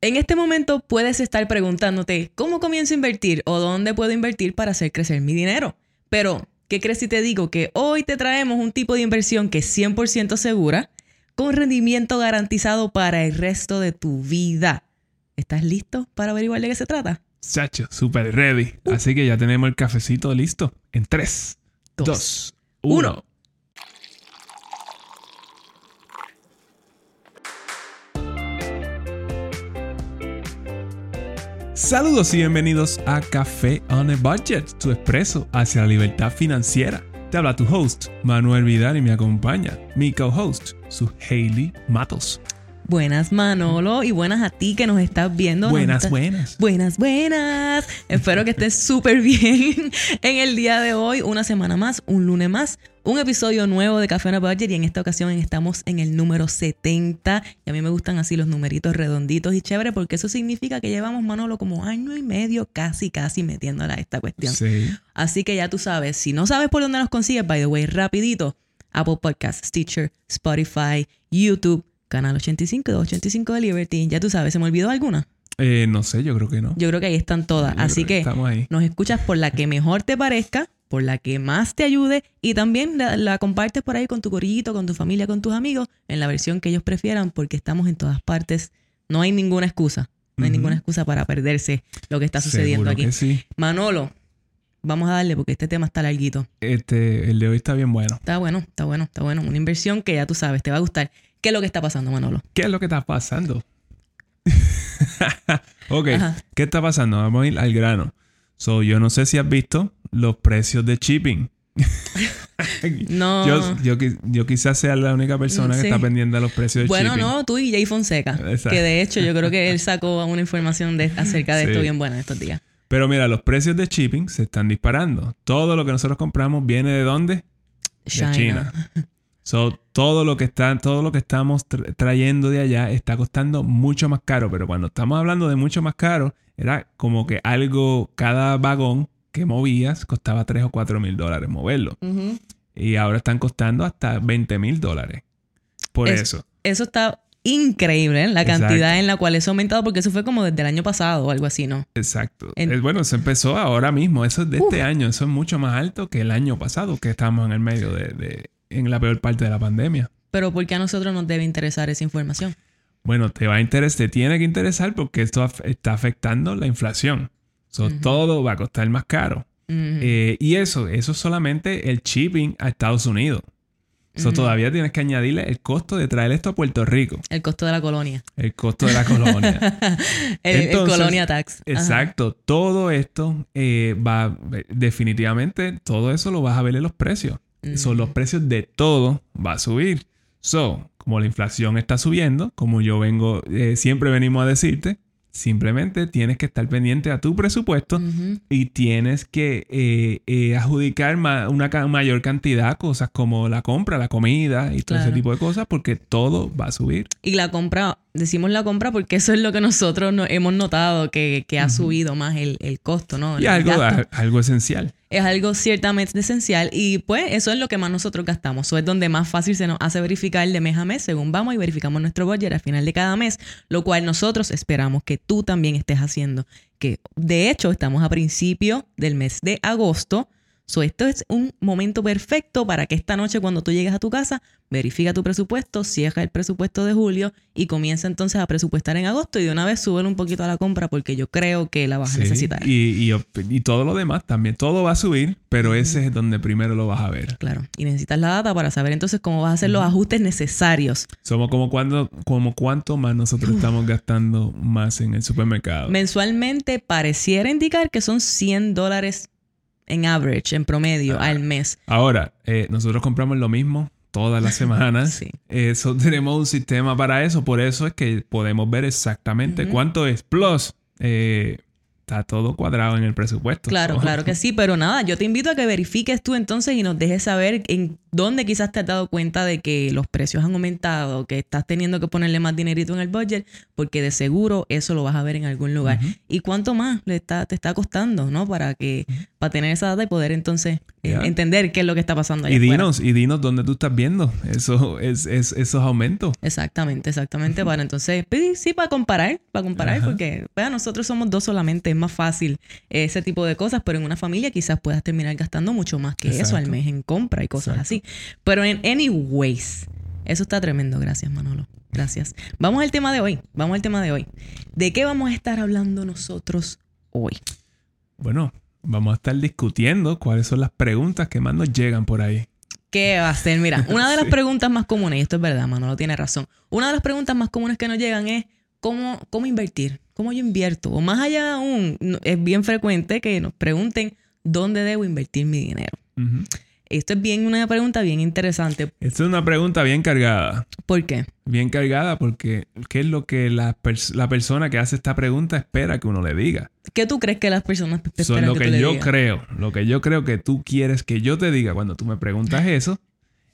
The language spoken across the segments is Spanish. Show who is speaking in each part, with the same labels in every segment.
Speaker 1: En este momento puedes estar preguntándote cómo comienzo a invertir o dónde puedo invertir para hacer crecer mi dinero. Pero, ¿qué crees si te digo que hoy te traemos un tipo de inversión que es 100% segura, con rendimiento garantizado para el resto de tu vida? ¿Estás listo para averiguar de qué se trata?
Speaker 2: Sacho, super ready. Así que ya tenemos el cafecito listo. En 3,
Speaker 1: Dos,
Speaker 2: 2,
Speaker 1: uno.
Speaker 2: 1. Saludos y bienvenidos a Café on a Budget, tu expreso hacia la libertad financiera. Te habla tu host, Manuel Vidal, y me acompaña mi co-host, su Hailey Matos.
Speaker 1: Buenas Manolo y buenas a ti que nos estás viendo.
Speaker 2: Buenas,
Speaker 1: estás-
Speaker 2: buenas.
Speaker 1: Buenas, buenas. Espero que estés súper bien en el día de hoy. Una semana más, un lunes más, un episodio nuevo de Café on a Budget y en esta ocasión estamos en el número 70. Y a mí me gustan así los numeritos redonditos y chévere porque eso significa que llevamos Manolo como año y medio casi, casi metiéndola a esta cuestión.
Speaker 2: Sí.
Speaker 1: Así que ya tú sabes, si no sabes por dónde nos consigues, by the way, rapidito, Apple Podcasts, Stitcher, Spotify, YouTube, Canal 85 y 285 de Liberty. Ya tú sabes, ¿se me olvidó alguna?
Speaker 2: Eh, no sé, yo creo que no.
Speaker 1: Yo creo que ahí están todas.
Speaker 2: Yo
Speaker 1: Así
Speaker 2: que
Speaker 1: que
Speaker 2: estamos ahí.
Speaker 1: nos escuchas por la que mejor te parezca, por la que más te ayude y también la, la compartes por ahí con tu corillito, con tu familia, con tus amigos, en la versión que ellos prefieran, porque estamos en todas partes. No hay ninguna excusa. No hay ninguna excusa para perderse lo que está sucediendo
Speaker 2: Seguro
Speaker 1: aquí.
Speaker 2: que sí.
Speaker 1: Manolo, vamos a darle porque este tema está larguito.
Speaker 2: Este, el de hoy está bien bueno.
Speaker 1: Está bueno, está bueno, está bueno. Una inversión que ya tú sabes, te va a gustar. ¿Qué es lo que está pasando, Manolo?
Speaker 2: ¿Qué es lo que está pasando? ok,
Speaker 1: Ajá.
Speaker 2: ¿qué está pasando? Vamos a ir al grano. So, yo no sé si has visto los precios de shipping.
Speaker 1: No.
Speaker 2: Yo, yo, qui- yo quizás sea la única persona
Speaker 1: Sí.
Speaker 2: que está pendiente de los precios de
Speaker 1: bueno,
Speaker 2: shipping.
Speaker 1: no, tú y Jay Fonseca.
Speaker 2: Exacto.
Speaker 1: Que de hecho yo creo que él sacó una información de, acerca de
Speaker 2: Sí.
Speaker 1: esto bien buena estos días.
Speaker 2: Pero mira, los precios de shipping se están disparando. Todo lo que nosotros compramos viene de dónde? De
Speaker 1: China.
Speaker 2: China. So, todo lo que está, todo lo que estamos tra- trayendo de allá está costando mucho más caro. Pero cuando estamos hablando de mucho más caro, era como que algo, cada vagón que movías costaba 3 o 4 mil dólares moverlo. Y ahora están costando hasta 20 mil dólares. Por
Speaker 1: Es-
Speaker 2: eso.
Speaker 1: Eso está increíble, ¿eh? la
Speaker 2: Exacto.
Speaker 1: cantidad en la cual eso ha aumentado, porque eso fue como desde el año pasado o algo así, ¿no?
Speaker 2: Exacto.
Speaker 1: En-
Speaker 2: bueno, se empezó ahora mismo. Eso es de este año. Eso es mucho más alto que el año pasado, que estamos en el medio de, de- en la peor parte de la pandemia.
Speaker 1: Pero ¿por qué a nosotros nos debe interesar esa información?
Speaker 2: Bueno, te va a interesar, te tiene que interesar porque esto está afectando la inflación. So. Todo va a costar más caro. Eh, y eso, eso es solamente el shipping a Estados Unidos. So, todavía tienes que añadirle el costo de traer esto a Puerto Rico.
Speaker 1: El costo de la colonia.
Speaker 2: El costo de la colonia.
Speaker 1: el, el
Speaker 2: Entonces,
Speaker 1: colonia tax. Ajá.
Speaker 2: Exacto. Todo esto eh, va, definitivamente, todo eso lo vas a ver en los precios. Son los precios de todo va a subir. So, como la inflación está subiendo, como yo vengo, eh, siempre venimos a decirte, simplemente tienes que estar pendiente a tu presupuesto y tienes que eh, eh, adjudicar ma- una ca- mayor cantidad, cosas como la compra, la comida y todo ese tipo de cosas, porque todo va a subir.
Speaker 1: Y la compra, decimos la compra porque eso es lo que nosotros no- hemos notado que, que ha subido más el, el costo, ¿no?
Speaker 2: Y
Speaker 1: El
Speaker 2: algo, a- algo esencial.
Speaker 1: Es algo ciertamente esencial y pues eso es lo que más nosotros gastamos. Eso es donde más fácil se nos hace verificar de mes a mes según vamos y verificamos nuestro budget al final de cada mes, lo cual nosotros esperamos que tú también estés haciendo. Que de hecho estamos a principio del mes de agosto. So, esto es un momento perfecto para que esta noche cuando tú llegues a tu casa, verifica tu presupuesto, cierra el presupuesto de julio y comienza entonces a presupuestar en agosto y de una vez súbele un poquito a la compra porque yo creo que la vas a necesitar.
Speaker 2: Y, y, y todo lo demás también. Todo va a subir, pero ese es donde primero lo vas a ver.
Speaker 1: Claro, y necesitas la data para saber entonces cómo vas a hacer los ajustes necesarios.
Speaker 2: Somos como cuando, como cuánto más nosotros estamos gastando más en el supermercado.
Speaker 1: Mensualmente pareciera indicar que son 100 dólares en average, en promedio,
Speaker 2: Ah.
Speaker 1: al mes.
Speaker 2: Ahora, eh, nosotros compramos lo mismo todas las semanas.
Speaker 1: Sí.
Speaker 2: Eso tenemos un sistema para eso. Por eso es que podemos ver exactamente cuánto es. Plus, eh, está todo cuadrado en el presupuesto.
Speaker 1: Claro,
Speaker 2: So,
Speaker 1: claro que sí, pero nada, yo te invito a que verifiques tú entonces y nos dejes saber en dónde quizás te has dado cuenta de que los precios han aumentado, que estás teniendo que ponerle más dinerito en el budget, porque de seguro eso lo vas a ver en algún lugar. ¿Y cuánto más le está, te está costando, no? Para que para tener esa data y poder entonces eh, entender qué es lo que está pasando
Speaker 2: allá Y dinos, y dinos dónde tú estás viendo eso, es, esos aumentos.
Speaker 1: Exactamente, exactamente. para entonces, pues, sí, para comparar, para comparar, porque pues, nosotros somos dos solamente, es más fácil ese tipo de cosas, pero en una familia quizás puedas terminar gastando mucho más que eso al mes en compra y cosas así. Pero en anyways, eso está tremendo. Gracias, Manolo. Gracias. Vamos al tema de hoy. Vamos al tema de hoy. ¿De qué vamos a estar hablando nosotros hoy?
Speaker 2: Bueno, vamos a estar discutiendo cuáles son las preguntas que más nos llegan por ahí.
Speaker 1: ¿Qué va a ser? Mira, una de las preguntas más comunes, y esto es verdad, Manolo tiene razón. Una de las preguntas más comunes que nos llegan es cómo, cómo invertir, cómo yo invierto. O más allá aún, es bien frecuente que nos pregunten dónde debo invertir mi dinero. Esto es bien una pregunta bien interesante.
Speaker 2: Esta es una pregunta bien cargada.
Speaker 1: ¿Por qué?
Speaker 2: Bien cargada porque ¿qué es lo que la, persona que hace esta pregunta espera que uno le diga?
Speaker 1: ¿Qué tú crees que las personas
Speaker 2: esperan lo que, yo creo, lo que yo creo que tú quieres que yo te diga cuando tú me preguntas eso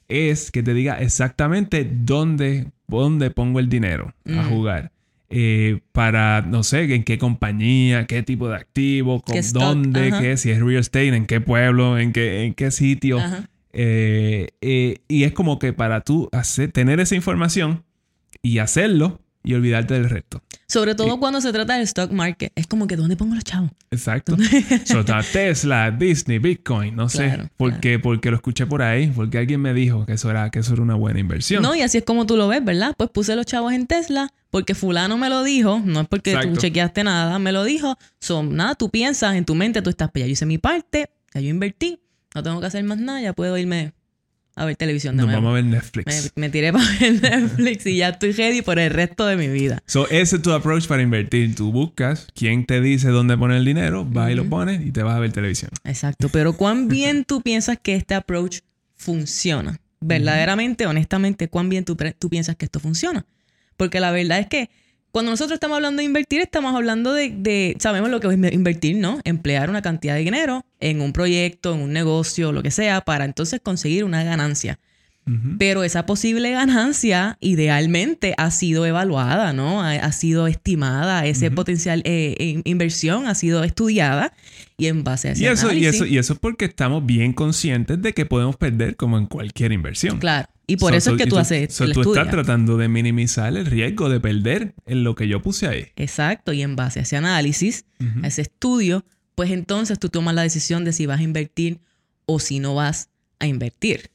Speaker 2: es que te diga exactamente dónde, dónde pongo el dinero a jugar. Eh, para, no sé, en qué compañía, qué tipo de activo, con dónde, qué, si es real estate, en qué pueblo, en qué, en qué sitio. Eh, eh, y es como que para tú hacer, tener esa información y hacerlo y olvidarte del resto.
Speaker 1: Sobre todo cuando se trata del stock market. Es como que ¿dónde pongo los chavos?
Speaker 2: Exacto. Sobre Tesla, Disney, Bitcoin, no sé. porque, porque lo escuché por ahí, porque alguien me dijo que eso, era, que eso era una buena inversión.
Speaker 1: No, y así es como tú lo ves, ¿verdad? Pues puse los chavos en Tesla porque fulano me lo dijo, no es porque tú chequeaste nada, me lo dijo. Son nada, tú piensas en tu mente, tú estás, pues ya yo hice mi parte, ya yo invertí, no tengo que hacer más nada, ya puedo irme a ver televisión
Speaker 2: de Nos vamos a ver Netflix.
Speaker 1: Me, tiré para ver Netflix y ya estoy ready por el resto de mi vida.
Speaker 2: So, ese es tu approach para invertir. Tú buscas quién te dice dónde poner el dinero, vas y lo pones y te vas a ver televisión.
Speaker 1: Exacto. Pero ¿cuán bien tú piensas que este approach funciona? Verdaderamente, honestamente, ¿cuán bien tú, tú piensas que esto funciona? Porque la verdad es que cuando nosotros estamos hablando de invertir, estamos hablando de, sabemos lo que es invertir, ¿no? Emplear una cantidad de dinero en un proyecto, en un negocio, lo que sea, para entonces conseguir una ganancia. Pero esa posible ganancia idealmente ha sido evaluada, ¿no? Ha, sido estimada, ese potencial eh, inversión ha sido estudiada y en base a ese
Speaker 2: y eso, y eso Y eso es porque estamos bien conscientes de que podemos perder como en cualquier inversión.
Speaker 1: Claro. Y por eso es que tú, haces
Speaker 2: el Tú estás tratando de minimizar el riesgo de perder en lo que yo puse ahí.
Speaker 1: Exacto. Y en base a ese análisis, a ese estudio, pues entonces tú tomas la decisión de si vas a invertir o si no vas a invertir.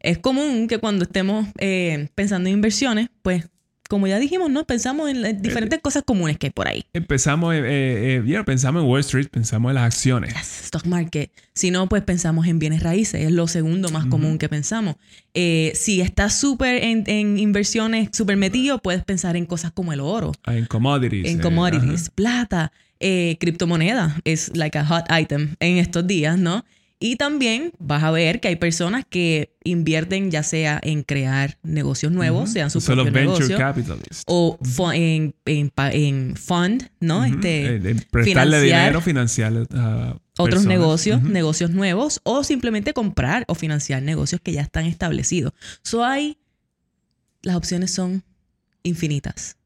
Speaker 1: Es común que cuando estemos eh, pensando en inversiones, pues como ya dijimos, ¿no? Pensamos en diferentes eh, cosas comunes que hay por ahí.
Speaker 2: Empezamos, eh, eh pensamos en Wall Street, pensamos en las acciones.
Speaker 1: stock market. Si no, pues pensamos en bienes raíces, es lo segundo más común que pensamos. si estás súper en, inversiones, súper metido, puedes pensar en cosas como el oro.
Speaker 2: Ah, en commodities.
Speaker 1: En commodities, plata, criptomoneda, es like a hot item en estos días, ¿no? Y también vas a ver que hay personas que invierten ya sea en crear negocios nuevos, sean sus propios negocios, o en, en, fund, ¿no? este,
Speaker 2: prestarle dinero, financiar
Speaker 1: otros negocios, negocios nuevos, o simplemente comprar o financiar negocios que ya están establecidos. So hay, las opciones son infinitas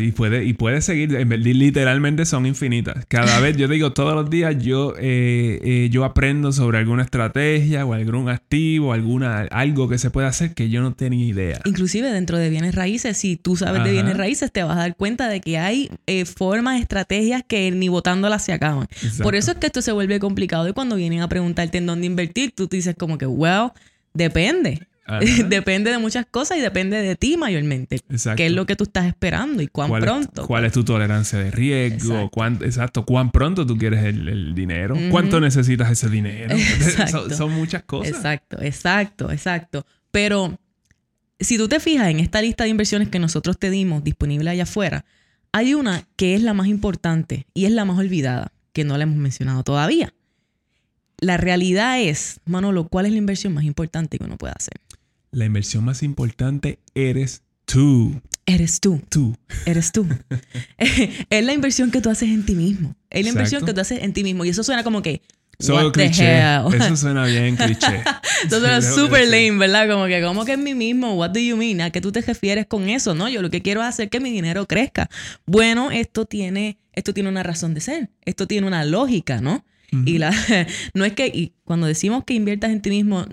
Speaker 2: y puede, y puede seguir, literalmente son infinitas. Cada vez, yo digo, todos los días yo, eh, eh, yo aprendo sobre alguna estrategia o algún activo, alguna, algo que se puede hacer que yo no tenía idea.
Speaker 1: Inclusive dentro de bienes raíces, si tú sabes de bienes raíces, te vas a dar cuenta de que hay eh, formas, estrategias que ni votándolas se acaban. Por eso es que esto se vuelve complicado y cuando vienen a preguntarte en dónde invertir, tú te dices como que, well, depende. depende de muchas cosas y depende de ti mayormente. ¿Qué es lo que tú estás esperando y cuán pronto?
Speaker 2: ¿Cuál es tu tolerancia de riesgo? Exacto. ¿Cuán, exacto. ¿Cuán pronto tú quieres el, dinero? ¿Cuánto necesitas ese dinero? son, muchas cosas.
Speaker 1: Exacto, exacto, exacto. Pero si tú te fijas en esta lista de inversiones que nosotros te dimos disponible allá afuera, hay una que es la más importante y es la más olvidada, que no la hemos mencionado todavía. La realidad es, Manolo, ¿cuál es la inversión más importante que uno puede hacer?
Speaker 2: La inversión más importante eres tú.
Speaker 1: Eres tú.
Speaker 2: Tú.
Speaker 1: Eres tú. es la inversión que tú haces en ti mismo. Es la inversión que tú haces en ti mismo. Y eso suena como que,
Speaker 2: Solo cliché. Eso suena bien cliché.
Speaker 1: Eso suena súper lame, ¿verdad? Como que, ¿cómo que es mí mismo? What do you mean? ¿A qué tú te refieres con eso? No, yo lo que quiero es hacer que mi dinero crezca. Bueno, esto tiene, esto tiene una razón de ser. Esto tiene una lógica, ¿no? Y la, no es que, y cuando decimos que inviertas en ti mismo,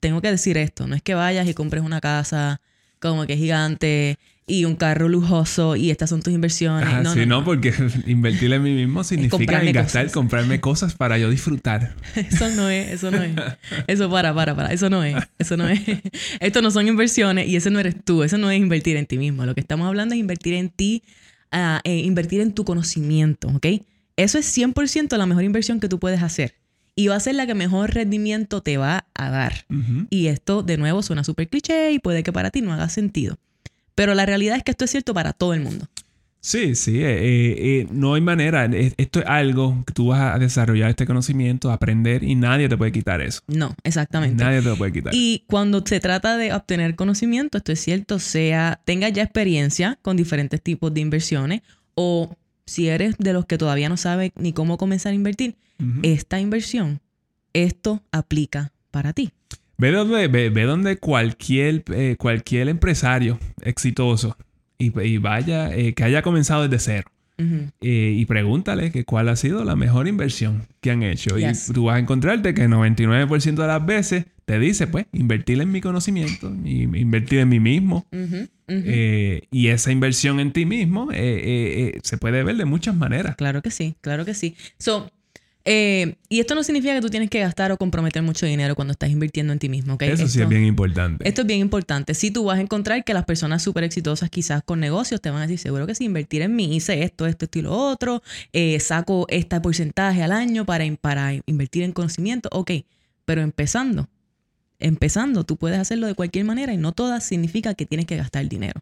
Speaker 1: tengo que decir esto. No es que vayas y compres una casa como que gigante y un carro lujoso y estas son tus inversiones.
Speaker 2: Ajá,
Speaker 1: no,
Speaker 2: sí,
Speaker 1: no,
Speaker 2: porque invertir en mí mismo significa
Speaker 1: comprarme
Speaker 2: gastar,
Speaker 1: cosas.
Speaker 2: comprarme cosas para yo disfrutar.
Speaker 1: Eso no es, eso no es. Eso para, para, para. Eso no es. Eso no es. Esto no son inversiones y ese no eres tú. Eso no es invertir en ti mismo. Lo que estamos hablando es invertir en ti, ah, eh, invertir en tu conocimiento, ¿ok? Eso es 100% la mejor inversión que tú puedes hacer. Y va a ser la que mejor rendimiento te va a dar. Y esto, de nuevo, suena súper cliché y puede que para ti no haga sentido. Pero la realidad es que esto es cierto para todo el mundo.
Speaker 2: Sí, sí, eh, eh, eh, no hay manera. Esto es algo que tú vas a desarrollar este conocimiento, aprender y nadie te puede quitar eso.
Speaker 1: No, exactamente.
Speaker 2: Nadie te lo puede quitar.
Speaker 1: Y cuando se trata de obtener conocimiento, esto es cierto, sea tenga ya experiencia con diferentes tipos de inversiones o si eres de los que todavía no sabe ni cómo comenzar a invertir, esta inversión, esto aplica para ti.
Speaker 2: Ve donde, ve, ve donde cualquier, eh, cualquier empresario exitoso y, y vaya, eh, que haya comenzado desde cero. Eh, y pregúntale que cuál ha sido la mejor inversión que han hecho.
Speaker 1: Yes.
Speaker 2: Y tú vas a encontrarte que el 99% de las veces te dice, pues, invertir en mi conocimiento, y invertir en mí mismo. Eh, y esa inversión en ti mismo eh, eh, se puede ver de muchas maneras.
Speaker 1: Claro que sí, claro que sí. So, eh, y esto no significa que tú tienes que gastar o comprometer mucho dinero cuando estás invirtiendo en ti mismo, ¿ok?
Speaker 2: Eso sí es bien importante.
Speaker 1: Esto es bien importante. Si tú vas a encontrar que las personas súper exitosas quizás con negocios te van a decir, seguro que si invertir en mí, hice esto, esto, esto y lo otro, eh, saco este porcentaje al año para, para invertir en conocimiento, ok, pero empezando, empezando, tú puedes hacerlo de cualquier manera y no todas significa que tienes que gastar dinero.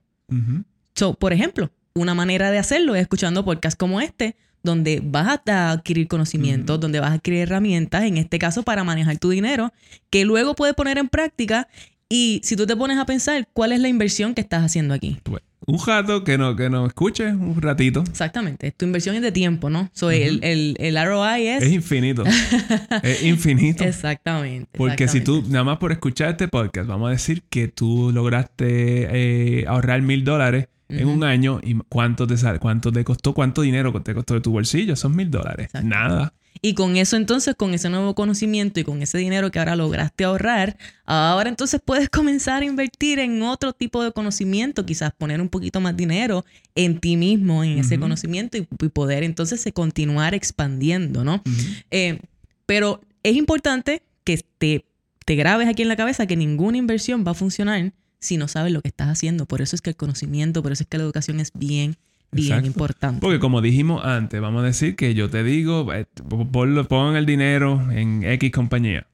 Speaker 1: So, por ejemplo, una manera de hacerlo es escuchando podcasts como este, donde vas a adquirir conocimientos, donde vas a adquirir herramientas, en este caso para manejar tu dinero, que luego puedes poner en práctica. Y si tú te pones a pensar, ¿cuál es la inversión que estás haciendo aquí?
Speaker 2: Pues, Un rato que no, que no escuche, un ratito.
Speaker 1: Exactamente. Tu inversión es de tiempo, ¿no? So, el, el, el ROI es...
Speaker 2: Es infinito. es infinito.
Speaker 1: Exactamente.
Speaker 2: Porque si tú, nada más por escuchar este podcast, vamos a decir que tú lograste eh, ahorrar mil dólares en un año y cuánto te sale, cuánto te costó, cuánto dinero te costó de tu bolsillo, son mil dólares. Nada.
Speaker 1: Y con eso entonces, con ese nuevo conocimiento y con ese dinero que ahora lograste ahorrar, ahora entonces puedes comenzar a invertir en otro tipo de conocimiento, quizás poner un poquito más dinero en ti mismo, en ese conocimiento y, y poder entonces eh, continuar expandiendo, ¿no? Eh, pero es importante que te, te grabes aquí en la cabeza que ninguna inversión va a funcionar si no sabes lo que estás haciendo. Por eso es que el conocimiento, por eso es que la educación es bien, bien
Speaker 2: Exacto.
Speaker 1: importante.
Speaker 2: Porque como dijimos antes, vamos a decir que yo te digo, eh, ponlo- pon el dinero en X compañía.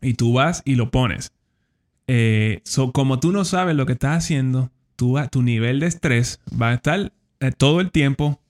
Speaker 2: Y tú vas y lo pones. Eh, so, como tú no sabes lo que estás haciendo, tú, tu nivel de estrés va a estar eh, todo el tiempo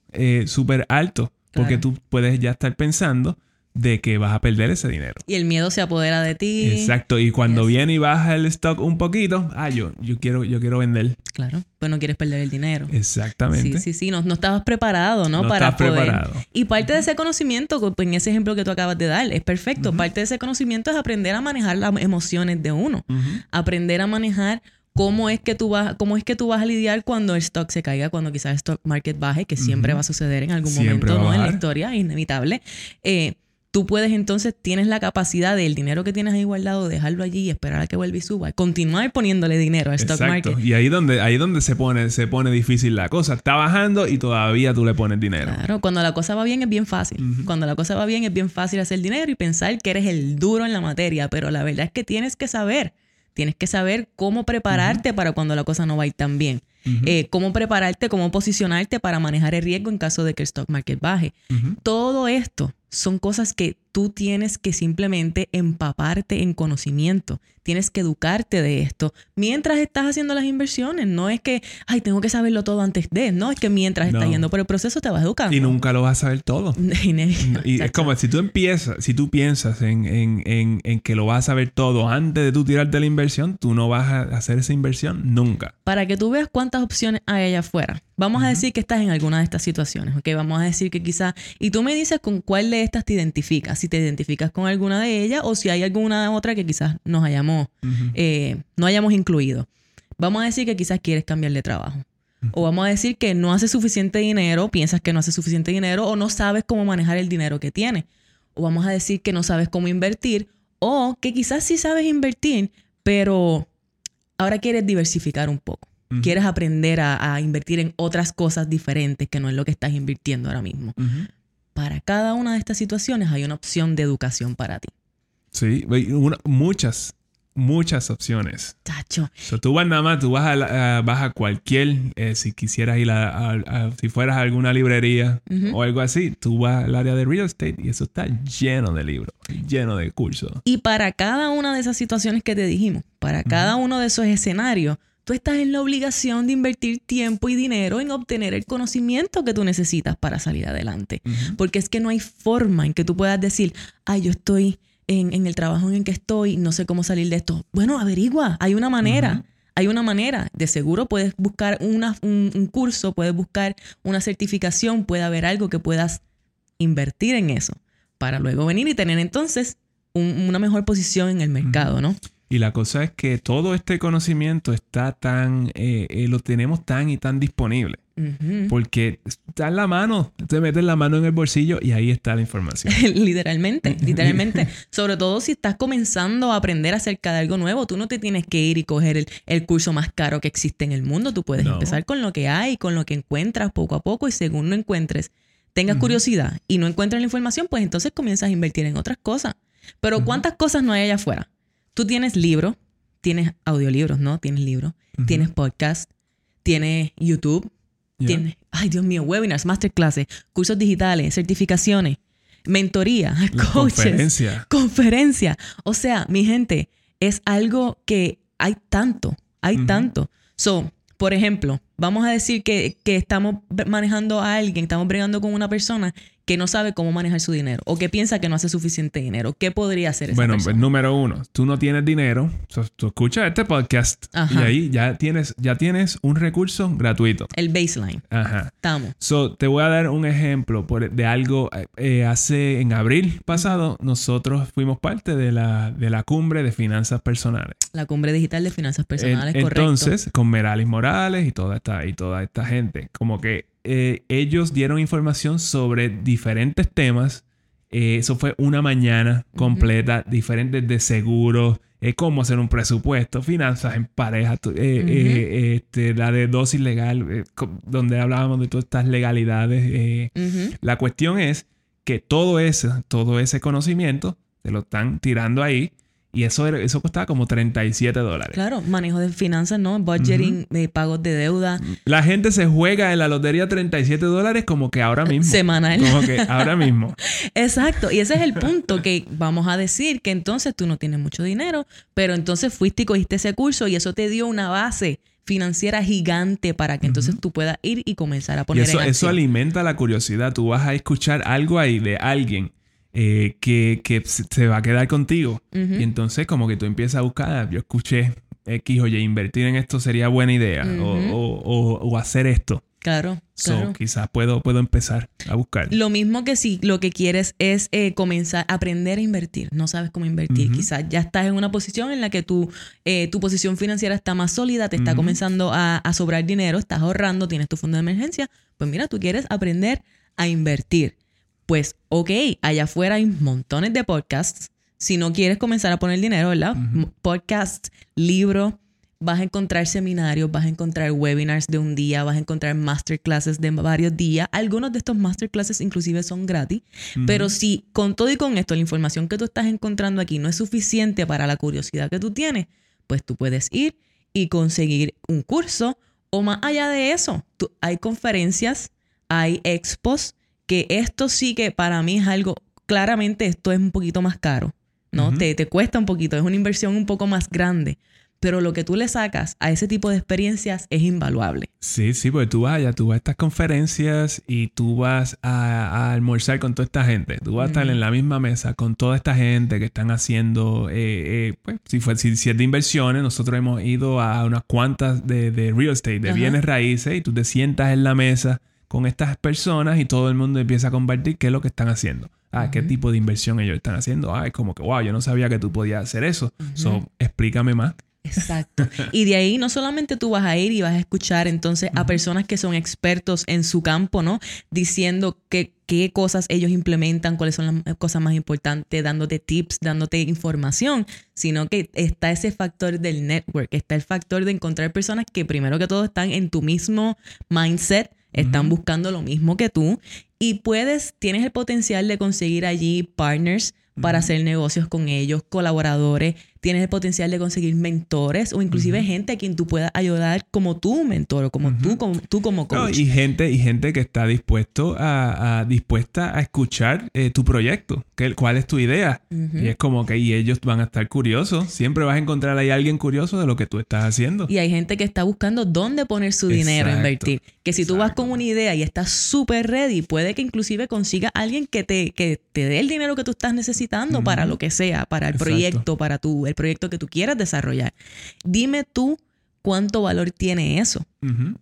Speaker 2: súper alto. Porque tú puedes ya estar pensando de que vas a perder ese dinero.
Speaker 1: Y el miedo se apodera de ti.
Speaker 2: Exacto. Y cuando
Speaker 1: Yes.
Speaker 2: viene y baja el stock un poquito, ah, yo, yo, quiero, yo quiero vender.
Speaker 1: Claro, pues no quieres perder el dinero.
Speaker 2: Exactamente.
Speaker 1: Sí, sí, sí, no, no estabas preparado, ¿no?
Speaker 2: No
Speaker 1: Para
Speaker 2: estás
Speaker 1: poder.
Speaker 2: preparado.
Speaker 1: Y parte de ese conocimiento, pues, en ese ejemplo que tú acabas de dar, es perfecto. Parte de ese conocimiento es aprender a manejar las emociones de uno. Aprender a manejar cómo es que tú vas, cómo es que tú vas a lidiar cuando el stock se caiga, cuando quizás el stock market baje, que siempre va a suceder en algún
Speaker 2: Siempre
Speaker 1: momento, ¿no? En la historia, es inevitable. Eh, tú puedes entonces, tienes la capacidad del dinero que tienes ahí guardado, dejarlo allí y esperar a que vuelva y suba. Continuar poniéndole dinero al stock
Speaker 2: Exacto.
Speaker 1: market.
Speaker 2: Y ahí donde, ahí donde se pone, se pone difícil la cosa. Está bajando y todavía tú le pones dinero.
Speaker 1: Claro, cuando la cosa va bien es bien fácil. Cuando la cosa va bien es bien fácil hacer dinero y pensar que eres el duro en la materia, pero la verdad es que tienes que saber, tienes que saber cómo prepararte para cuando la cosa no va a ir tan bien.
Speaker 2: Ujú.
Speaker 1: Eh, cómo prepararte, cómo posicionarte para manejar el riesgo en caso de que el stock market baje.
Speaker 2: Ujú.
Speaker 1: Todo esto son cosas que tú tienes que simplemente empaparte en conocimiento. Tienes que educarte de esto mientras estás haciendo las inversiones. No es que, ay, tengo que saberlo todo antes de. No, es que mientras estás
Speaker 2: No.
Speaker 1: yendo por el proceso te vas educando.
Speaker 2: Y nunca lo vas a saber todo. Y es como si tú empiezas, si tú piensas en, en- en- en que lo vas a saber todo antes de tú tirarte la inversión, tú no vas a hacer esa inversión nunca.
Speaker 1: Para que tú veas cuánto cuántas opciones hay allá afuera. Vamos a decir que estás en alguna de estas situaciones, ¿ok? Vamos a decir que quizás, y tú me dices con cuál de estas te identificas, si te identificas con alguna de ellas o si hay alguna otra que quizás nos hayamos, eh, no hayamos incluido. Vamos a decir que quizás quieres cambiar de trabajo. O vamos a decir que no haces suficiente dinero, piensas que no haces suficiente dinero o no sabes cómo manejar el dinero que tienes. O vamos a decir que no sabes cómo invertir o que quizás sí sabes invertir, pero ahora quieres diversificar un poco. Quieres aprender a, invertir en otras cosas diferentes que no es lo que estás invirtiendo ahora mismo. Para cada una de estas situaciones hay una opción de educación para ti.
Speaker 2: Sí, muchas muchas opciones.
Speaker 1: Tacho.
Speaker 2: tú vas nada más, tú vas a, vas a cualquier, eh, si quisieras ir a, si fueras a alguna librería o algo así, tú vas al área de real estate y eso está lleno de libros, lleno de cursos.
Speaker 1: Y para cada una de esas situaciones que te dijimos, para cada uno de esos escenarios, tú estás en la obligación de invertir tiempo y dinero en obtener el conocimiento que tú necesitas para salir adelante. Porque es que no hay forma en que tú puedas decir, ay, yo estoy en, el trabajo en el que estoy, no sé cómo salir de esto. Bueno, averigua, hay una manera. Hay una manera, de seguro puedes buscar una, un, curso, puedes buscar una certificación, puede haber algo que puedas invertir en eso para luego venir y tener entonces una mejor posición en el mercado, ¿no?
Speaker 2: Y la cosa es que todo este conocimiento está tan, eh, eh, lo tenemos tan y tan disponible. Porque está en la mano, te metes la mano en el bolsillo y ahí está la información.
Speaker 1: literalmente, literalmente. Sobre todo si estás comenzando a aprender acerca de algo nuevo, tú no te tienes que ir y coger el, curso más caro que existe en el mundo. Tú puedes empezar con lo que hay, con lo que encuentras poco a poco y según no encuentres, tengas curiosidad y no encuentres la información, pues entonces comienzas a invertir en otras cosas. Pero ¿cuántas cosas no hay allá afuera? Tú tienes libros, tienes audiolibros, ¿no? Tienes libros, tienes podcast, tienes YouTube, tienes, ay Dios mío, webinars, masterclasses, cursos digitales, certificaciones, mentoría, coaches, conferencia. conferencia. O sea, mi gente, es algo que hay tanto, hay tanto. So, por ejemplo, vamos a decir que, que, estamos manejando a alguien, estamos bregando con una persona que no sabe cómo manejar su dinero o que piensa que no hace suficiente dinero. ¿Qué podría hacer esa
Speaker 2: Bueno, pues número uno, tú no tienes dinero, tú escuchas este podcast y ahí ya tienes, ya tienes un recurso gratuito.
Speaker 1: El baseline.
Speaker 2: Ajá.
Speaker 1: Estamos.
Speaker 2: So, te voy a dar un ejemplo de algo. Eh, hace, en abril pasado, nosotros fuimos parte de la, de la cumbre de finanzas personales.
Speaker 1: La cumbre digital de finanzas personales,
Speaker 2: correcto. Entonces, con Meralis Morales y toda esta, y toda esta gente, como que eh, ellos dieron información sobre diferentes temas. Eh, eso fue una mañana completa, diferentes de seguros, eh, cómo hacer un presupuesto, finanzas en pareja, este, la de dosis legal, donde hablábamos de todas estas legalidades. La cuestión es que todo ese, todo ese conocimiento se lo están tirando ahí y eso, eso costaba como 37 dólares.
Speaker 1: Claro, manejo de finanzas, ¿no? Budgeting, de pagos de deuda.
Speaker 2: La gente se juega en la lotería 37 dólares como que ahora mismo.
Speaker 1: Semanal.
Speaker 2: Como que ahora mismo.
Speaker 1: Exacto. Y ese es el punto que vamos a decir que entonces tú no tienes mucho dinero, pero entonces fuiste y cogiste ese curso y eso te dio una base financiera gigante para que entonces tú puedas ir y comenzar a poner
Speaker 2: y eso,
Speaker 1: en
Speaker 2: eso alimenta la curiosidad. Tú vas a escuchar algo ahí de alguien eh, que, que, se va a quedar contigo. Y entonces como que tú empiezas a buscar, ah, yo escuché X, oye, invertir en esto sería buena idea o, o, o, hacer esto.
Speaker 1: Claro.
Speaker 2: So, quizás puedo, puedo empezar a buscar.
Speaker 1: Lo mismo que si lo que quieres es eh, comenzar a aprender a invertir, no sabes cómo invertir, quizás ya estás en una posición en la que tu, eh, tu posición financiera está más sólida, te está comenzando a, a sobrar dinero, estás ahorrando, tienes tu fondo de emergencia, pues mira, tú quieres aprender a invertir. Pues, ok, allá afuera hay montones de podcasts. Si no quieres comenzar a poner dinero, ¿verdad? Podcasts, libros, vas a encontrar seminarios, vas a encontrar webinars de un día, vas a encontrar masterclasses de varios días. Algunos de estos masterclasses inclusive son gratis, pero si con todo y con esto la información que tú estás encontrando aquí no es suficiente para la curiosidad que tú tienes, pues tú puedes ir y conseguir un curso o más allá de eso, hay conferencias, hay expos, que esto sí que para mí es algo, claramente esto es un poquito más caro, ¿no? te, te cuesta un poquito, es una inversión un poco más grande, pero lo que tú le sacas a ese tipo de experiencias es invaluable.
Speaker 2: Sí, sí, porque tú vas allá, tú vas a estas conferencias y tú vas a, almorzar con toda esta gente. Tú vas a estar en la misma mesa con toda esta gente que están haciendo, eh, eh, pues, si, fue, si, es de inversiones, nosotros hemos ido a unas cuantas de, real estate, de bienes raíces, y tú te sientas en la mesa con estas personas y todo el mundo empieza a compartir qué es lo que están haciendo. Ah, qué tipo de inversión ellos están haciendo. Ah, es como que, wow, yo no sabía que tú podías hacer eso. So, explícame más.
Speaker 1: Exacto. Y de ahí no solamente tú vas a ir y vas a escuchar entonces a personas que son expertos en su campo, ¿no? Diciendo qué cosas ellos implementan, cuáles son las cosas más importantes, dándote tips, dándote información, sino que está ese factor del network, está el factor de encontrar personas que primero que todo están en tu mismo mindset, están buscando lo mismo que tú y puedes, tienes el potencial de conseguir allí partners para hacer negocios con ellos, colaboradores, tienes el potencial de conseguir mentores o inclusive gente a quien tú puedas ayudar como tu mentor o como tú, como tú como coach.
Speaker 2: y gente y gente que está dispuesto a, dispuesta a escuchar eh, tu proyecto, que, cuál es tu idea. Y es como que y ellos van a estar curiosos. Siempre vas a encontrar ahí alguien curioso de lo que tú estás haciendo.
Speaker 1: Y hay gente que está buscando dónde poner su dinero a invertir. Que si tú vas con una idea y estás súper ready, puede que inclusive consiga alguien que te, que te dé el dinero que tú estás necesitando para lo que sea, para el proyecto, para tu el proyecto que tú quieras desarrollar. Dime tú cuánto valor tiene eso.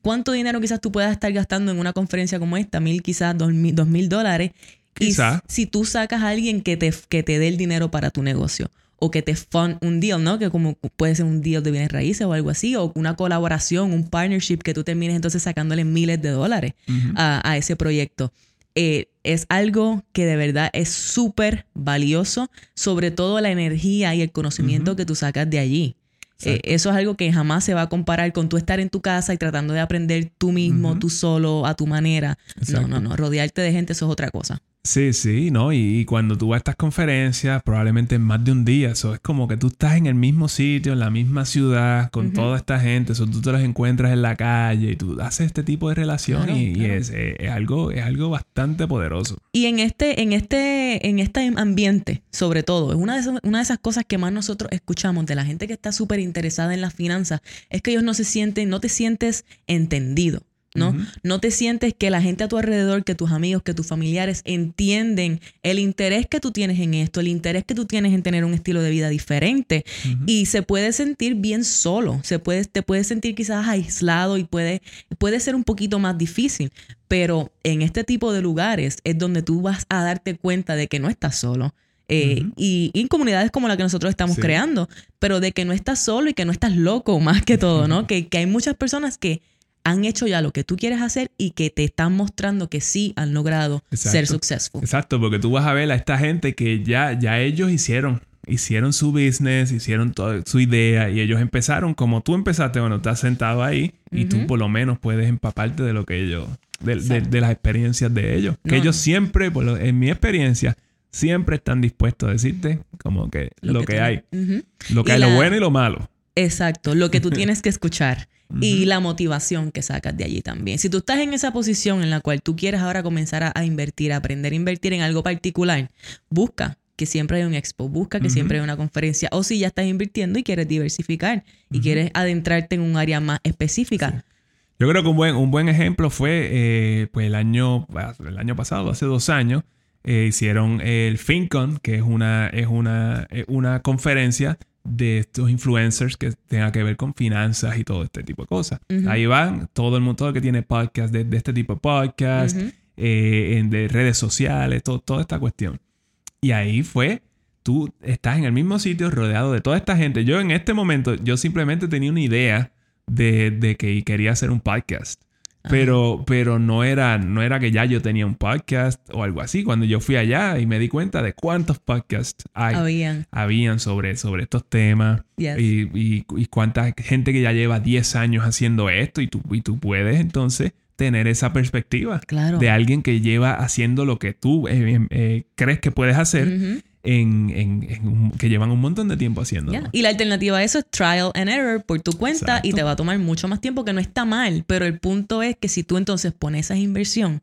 Speaker 1: ¿Cuánto dinero quizás tú puedas estar gastando en una conferencia como esta? Mil, quizás dos mil, dos mil dólares. Y si tú sacas a alguien que te, que te dé el dinero para tu negocio o que te fund un deal, ¿no? Que como puede ser un deal de bienes raíces o algo así, o una colaboración, un partnership que tú termines entonces sacándole miles de dólares a, a, ese proyecto. Eh, es algo que de verdad es súper valioso, sobre todo la energía y el conocimiento que tú sacas de allí. Eh, eso es algo que jamás se va a comparar con tú estar en tu casa y tratando de aprender tú mismo, tú solo, a tu manera. No, no, no. Rodearte de gente, eso es otra cosa.
Speaker 2: Sí, sí, ¿no? Y, cuando tú vas a estas conferencias, probablemente en más de un día, eso es como que tú estás en el mismo sitio, en la misma ciudad, con toda esta gente, eso tú te los encuentras en la calle y tú haces este tipo de relación y, es, algo, es algo bastante poderoso.
Speaker 1: Y en este, en este, en este ambiente, sobre todo, es una de, una de esas cosas que más nosotros escuchamos de la gente que está súper interesada en las finanzas, es que ellos no se sienten, no te sientes entendido. ¿No? No te sientes que la gente a tu alrededor, que tus amigos, que tus familiares entienden el interés que tú tienes en esto, el interés que tú tienes en tener un estilo de vida diferente y se puede sentir bien solo, se puede, te puedes sentir quizás aislado y puede, puede ser un poquito más difícil, pero en este tipo de lugares es donde tú vas a darte cuenta de que no estás solo. Eh, y, en comunidades como la que nosotros estamos creando, pero de que no estás solo y que no estás loco más que todo, ¿no? que, que hay muchas personas que han hecho ya lo que tú quieres hacer y que te están mostrando que sí han logrado ser successful.
Speaker 2: Exacto, porque tú vas a ver a esta gente que ya, ya ellos hicieron, hicieron su business, hicieron toda su idea y ellos empezaron como tú empezaste, bueno, estás sentado ahí y tú por lo menos puedes empaparte de lo que ellos, de, las experiencias de ellos. Que ellos siempre, en mi experiencia, siempre están dispuestos a decirte como que lo, que, hay. Lo que hay, lo bueno y lo malo.
Speaker 1: Exacto, lo que tú tienes que escuchar y la motivación que sacas de allí también. Si tú estás en esa posición en la cual tú quieres ahora comenzar a, invertir, a aprender a invertir en algo particular, busca que siempre hay un expo, busca que siempre hay una conferencia, o si ya estás invirtiendo y quieres diversificar y quieres adentrarte en un área más específica.
Speaker 2: Yo creo que un buen, un buen ejemplo fue eh, pues el año, el año pasado, hace dos años, eh, hicieron el FinCon, que es una, es una, una conferencia de estos influencers que tenga que ver con finanzas y todo este tipo de cosas. Ahí van todo el mundo todo el que tiene podcast de, este tipo de podcast, eh, de redes sociales, toda esta cuestión. Y ahí fue, tú estás en el mismo sitio rodeado de toda esta gente. Yo en este momento, yo simplemente tenía una idea de, de que quería hacer un podcast. Pero, pero no, era, no era que ya yo tenía un podcast o algo así. Cuando yo fui allá y me di cuenta de cuántos podcasts hay, habían, habían sobre, sobre estos temas. Y, y, y, cuánta gente que ya lleva 10 años haciendo esto y tú, y tú puedes entonces tener esa perspectiva de alguien que lleva haciendo lo que tú eh, eh, crees que puedes hacer en, que llevan un montón de tiempo haciendo.
Speaker 1: Y la alternativa a eso es trial and error por tu cuenta y te va a tomar mucho más tiempo, que no está mal, pero el punto es que si tú entonces pones esa inversión,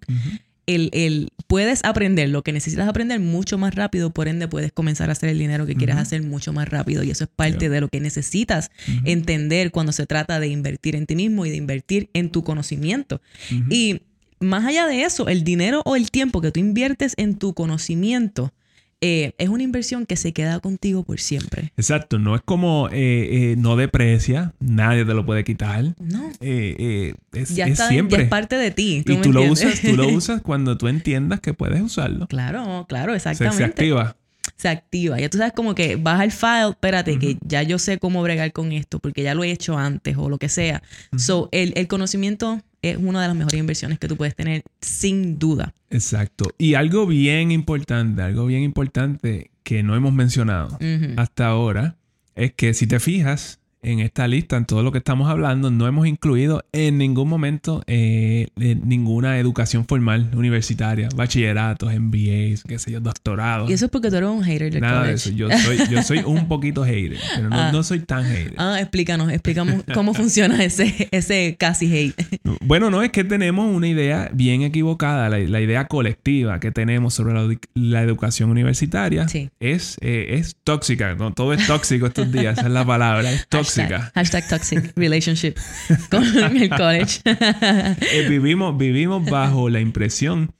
Speaker 1: el, puedes aprender lo que necesitas aprender mucho más rápido, por ende puedes comenzar a hacer el dinero que quieras hacer mucho más rápido. Y eso es parte de lo que necesitas entender cuando se trata de invertir en ti mismo y de invertir en tu conocimiento. Y más allá de eso, el dinero o el tiempo que tú inviertes en tu conocimiento, eh, es una inversión que se queda contigo por siempre.
Speaker 2: Exacto, no es como eh, eh, no deprecia, nadie te lo puede quitar.
Speaker 1: No.
Speaker 2: es, ya está, siempre.
Speaker 1: Ya es parte de ti.
Speaker 2: y tú lo, usas, tú lo usas cuando tú entiendas que puedes usarlo.
Speaker 1: Claro, claro, exactamente.
Speaker 2: Se, activa.
Speaker 1: Se activa. Ya tú sabes como que vas al file, espérate, que ya yo sé cómo bregar con esto, porque ya lo he hecho antes o lo que sea. So, el, el conocimiento es una de las mejores inversiones que tú puedes tener sin duda.
Speaker 2: Exacto. Y algo bien importante, algo bien importante que no hemos mencionado hasta ahora, es que si te fijas, en esta lista, en todo lo que estamos hablando, no hemos incluido en ningún momento eh, ninguna educación formal universitaria, bachilleratos, MBAs, qué sé yo, doctorados.
Speaker 1: Y eso es porque tú eres un hater
Speaker 2: Nada de eso. Yo soy, yo soy un poquito hater, pero no, ah. soy tan hater.
Speaker 1: Ah, explícanos, explicamos cómo funciona ese, ese casi hate.
Speaker 2: Bueno, no, es que tenemos una idea bien equivocada, la, idea colectiva que tenemos sobre la, educación universitaria es, eh, es tóxica, ¿no? todo es tóxico estos días, esa es la palabra, es tóxica.
Speaker 1: Hashtag, toxic relationship con el college.
Speaker 2: Eh, vivimos, vivimos bajo la impresión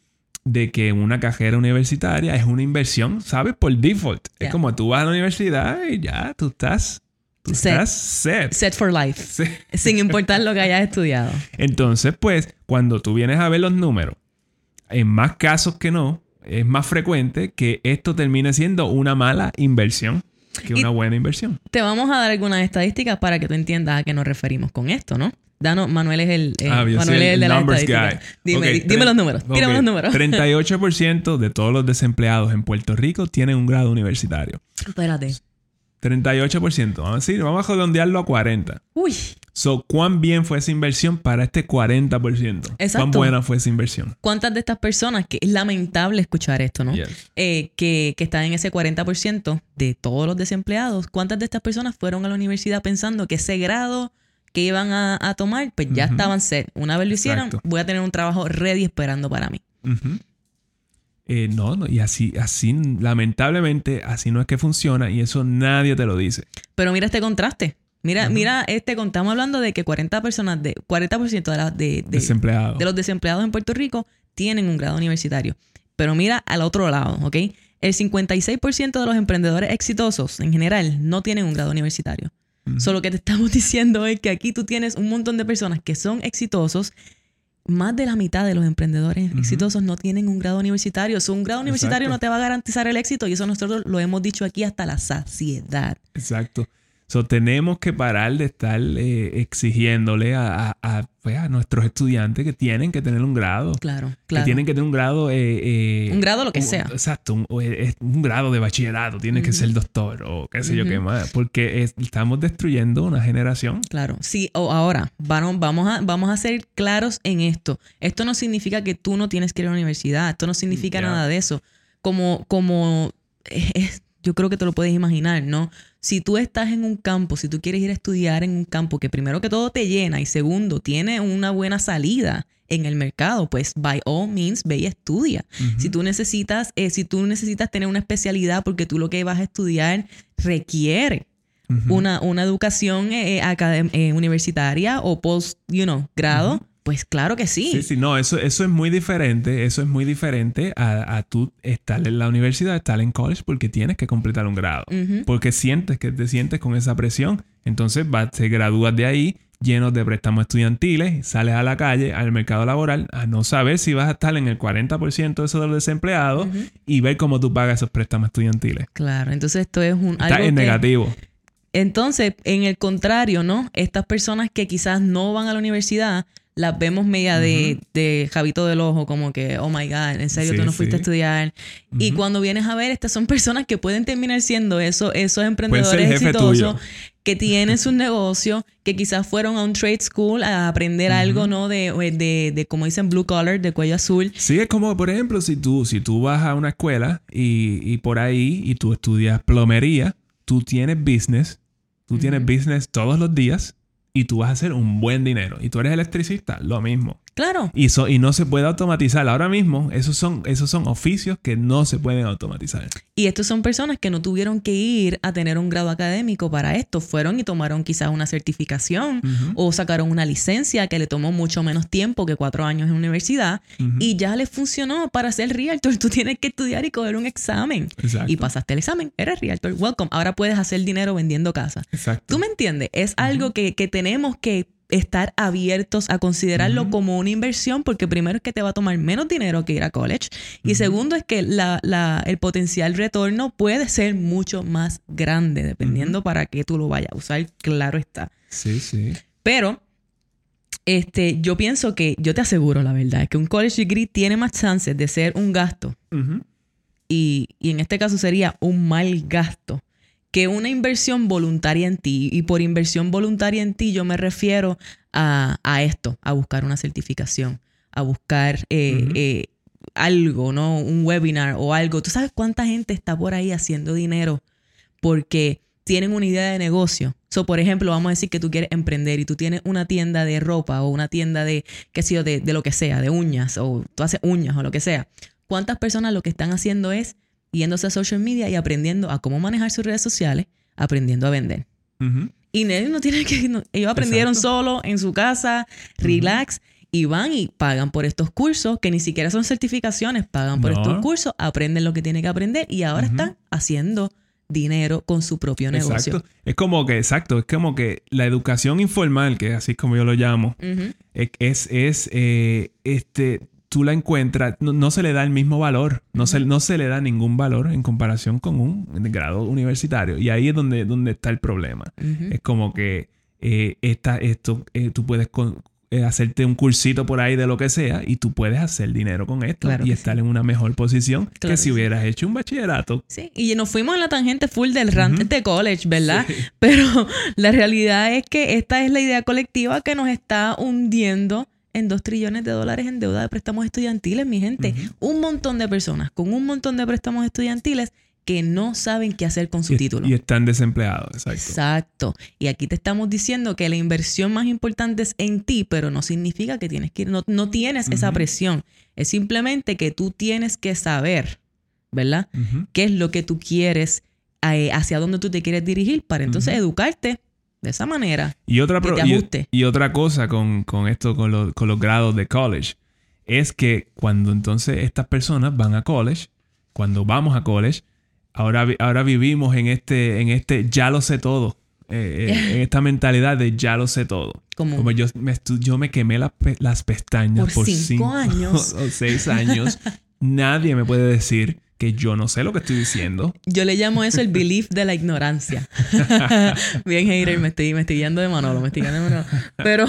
Speaker 2: de que una cajera universitaria es una inversión, ¿sabes? Por default. Es como tú vas a la universidad y ya tú estás set. Estás set.
Speaker 1: Set for life. Sin importar lo que hayas estudiado.
Speaker 2: Entonces, pues, cuando tú vienes a ver los números, en más casos que no, es más frecuente que esto termine siendo una mala inversión que una buena inversión.
Speaker 1: Te vamos a dar algunas estadísticas para que tú entiendas a qué nos referimos con esto, ¿no? Danos, Manuel es el, eh, ah, Manuel es el de la estadística. Dime, dime los números, tírame los números.
Speaker 2: 38% de todos los desempleados en Puerto Rico tienen un grado universitario.
Speaker 1: Espérate.
Speaker 2: 38%. Vamos a decir, vamos a redondearlo a 40.
Speaker 1: Uy.
Speaker 2: So, ¿cuán bien fue esa inversión para este 40%? Exacto. ¿Cuán buena fue esa inversión?
Speaker 1: ¿Cuántas de estas personas, que es lamentable escuchar esto, ¿no? Eh, que, que están en ese 40% de todos los desempleados, ¿cuántas de estas personas fueron a la universidad pensando que ese grado que iban a, tomar, pues ya estaban set? Una vez lo hicieron, voy a tener un trabajo ready esperando para mí.
Speaker 2: Eh, no, no, y así, así, lamentablemente, así no es que funciona y eso nadie te lo dice.
Speaker 1: Pero mira este contraste. Mira, mira, este, estamos hablando de que 40 personas, de 40% de, la, de, de, los desempleados en Puerto Rico tienen un grado universitario. Pero mira al otro lado, ¿ok? El 56% de los emprendedores exitosos en general no tienen un grado universitario. Solo que te estamos diciendo es que aquí tú tienes un montón de personas que son exitosos más de la mitad de los emprendedores exitosos no tienen un grado universitario. un grado universitario no te va a garantizar el éxito y eso nosotros lo hemos dicho aquí hasta la saciedad.
Speaker 2: Exacto. So, tenemos que parar de estar eh, exigiéndole a, pues, a, nuestros estudiantes que tienen que tener un grado.
Speaker 1: Claro, claro.
Speaker 2: Que tienen que tener un grado. Eh,
Speaker 1: eh, un grado lo que sea.
Speaker 2: Exacto, un, un, grado de bachillerato. Tiene que ser doctor o qué sé yo qué más. Porque estamos destruyendo una generación.
Speaker 1: Claro. Sí, o ahora, vamos, a, vamos a ser claros en esto. Esto no significa que tú no tienes que ir a la universidad. Esto no significa nada de eso. Como, como yo creo que te lo puedes imaginar, ¿no? Si tú estás en un campo, si tú quieres ir a estudiar en un campo que primero que todo te llena y segundo tiene una buena salida en el mercado, pues by all means ve y estudia. Si tú necesitas, eh, si tú necesitas tener una especialidad porque tú lo que vas a estudiar requiere una, una, educación eh, eh, universitaria o post, you know, grado, pues claro que sí.
Speaker 2: Sí, sí, no, eso, eso es muy diferente, eso es muy diferente a, a tú estar en la universidad, estar en college, porque tienes que completar un grado, porque sientes que te sientes con esa presión, entonces vas, te gradúas de ahí llenos de préstamos estudiantiles, sales a la calle, al mercado laboral, a no saber si vas a estar en el 40% de esos de los desempleados y ver cómo tú pagas esos préstamos estudiantiles.
Speaker 1: Claro, entonces esto es un...
Speaker 2: Está en negativo.
Speaker 1: Entonces, en el contrario, ¿no? Estas personas que quizás no van a la universidad las vemos media de, de Javito del Ojo, como que, oh my God, en serio, tú no fuiste a estudiar. Y cuando vienes a ver, estas son personas que pueden terminar siendo eso, esos emprendedores exitosos que tienen su negocio, que quizás fueron a un trade school a aprender algo, ¿no? De, de, de, como dicen, blue collar, de cuello azul.
Speaker 2: Sí, es como, por ejemplo, si tú, si tú vas a una escuela y, y por ahí y tú estudias plomería, tú tienes business, tú tienes business todos los días y tú vas a hacer un buen dinero. Y tú eres electricista, lo mismo.
Speaker 1: Claro.
Speaker 2: Y, eso, y no se puede automatizar. Ahora mismo, esos son, esos son oficios que no se pueden automatizar.
Speaker 1: Y estos son personas que no tuvieron que ir a tener un grado académico para esto. Fueron y tomaron quizás una certificación o sacaron una licencia que le tomó mucho menos tiempo que cuatro años en universidad y ya les funcionó para ser realtor. Tú tienes que estudiar y coger un examen. Y pasaste el examen, eres realtor. Welcome. Ahora puedes hacer dinero vendiendo casas.
Speaker 2: Exacto.
Speaker 1: ¿Tú me entiendes? Es algo que, que tenemos que estar abiertos a considerarlo como una inversión porque primero es que te va a tomar menos dinero que ir a college y segundo es que la, la, el potencial retorno puede ser mucho más grande dependiendo para qué tú lo vayas a usar, claro está.
Speaker 2: Sí, sí.
Speaker 1: Pero este, yo pienso que, yo te aseguro la verdad, que un college degree tiene más chances de ser un gasto y, y en este caso sería un mal gasto que una inversión voluntaria en ti, y por inversión voluntaria en ti yo me refiero a, esto, a buscar una certificación, a buscar eh, eh, algo, ¿no? Un webinar o algo. ¿Tú sabes cuánta gente está por ahí haciendo dinero porque tienen una idea de negocio? So, por ejemplo, vamos a decir que tú quieres emprender y tú tienes una tienda de ropa o una tienda de, qué sé yo, de, de lo que sea, de uñas, o tú haces uñas o lo que sea. ¿Cuántas personas lo que están haciendo es yéndose a social media y aprendiendo a cómo manejar sus redes sociales, aprendiendo a vender. Y nadie no tiene que... ellos aprendieron solo, en su casa, relax, y van y pagan por estos cursos, que ni siquiera son certificaciones, pagan por estos cursos, aprenden lo que tienen que aprender y ahora están haciendo dinero con su propio negocio.
Speaker 2: Exacto. Es como que, exacto, es como que la educación informal, que así es como yo lo llamo, es, es eh, este, tú la encuentras, no, se le da el mismo valor, no, se, no se le da ningún valor en comparación con un grado universitario. Y ahí es donde, donde está el problema. Es como que eh, esta, esto, eh, tú puedes eh, hacerte un cursito por ahí de lo que sea y tú puedes hacer dinero con esto y estar en una mejor posición que si hubieras hecho un bachillerato.
Speaker 1: Sí, y nos fuimos en la tangente full del rant de college, ¿verdad? Pero la realidad es que esta es la idea colectiva que nos está hundiendo en 2 trillones de dólares en deuda de préstamos estudiantiles, mi gente. Un montón de personas con un montón de préstamos estudiantiles que no saben qué hacer con su título.
Speaker 2: Y están desempleados, exacto.
Speaker 1: Exacto. Y aquí te estamos diciendo que la inversión más importante es en ti, pero no significa que tienes que ir, no, tienes esa presión. Es simplemente que tú tienes que saber, ¿verdad? ¿Qué es lo que tú quieres, eh, hacia dónde tú te quieres dirigir para entonces educarte de esa manera.
Speaker 2: Y otra, Y, otra cosa con, esto, con, los grados de college, es que cuando entonces estas personas van a college, cuando vamos a college, ahora, ahora vivimos en este, en este ya lo sé todo. Eh, eh, en esta mentalidad de ya lo sé todo. Como yo me, yo me quemé las pestañas por, cinco, años o seis años. Nadie me puede decir que yo no sé lo que estoy diciendo.
Speaker 1: Yo le llamo eso el belief de la ignorancia. Bien, hater, me estoy, me estoy guiando de Manolo, me estoy guiando de Manolo. Pero,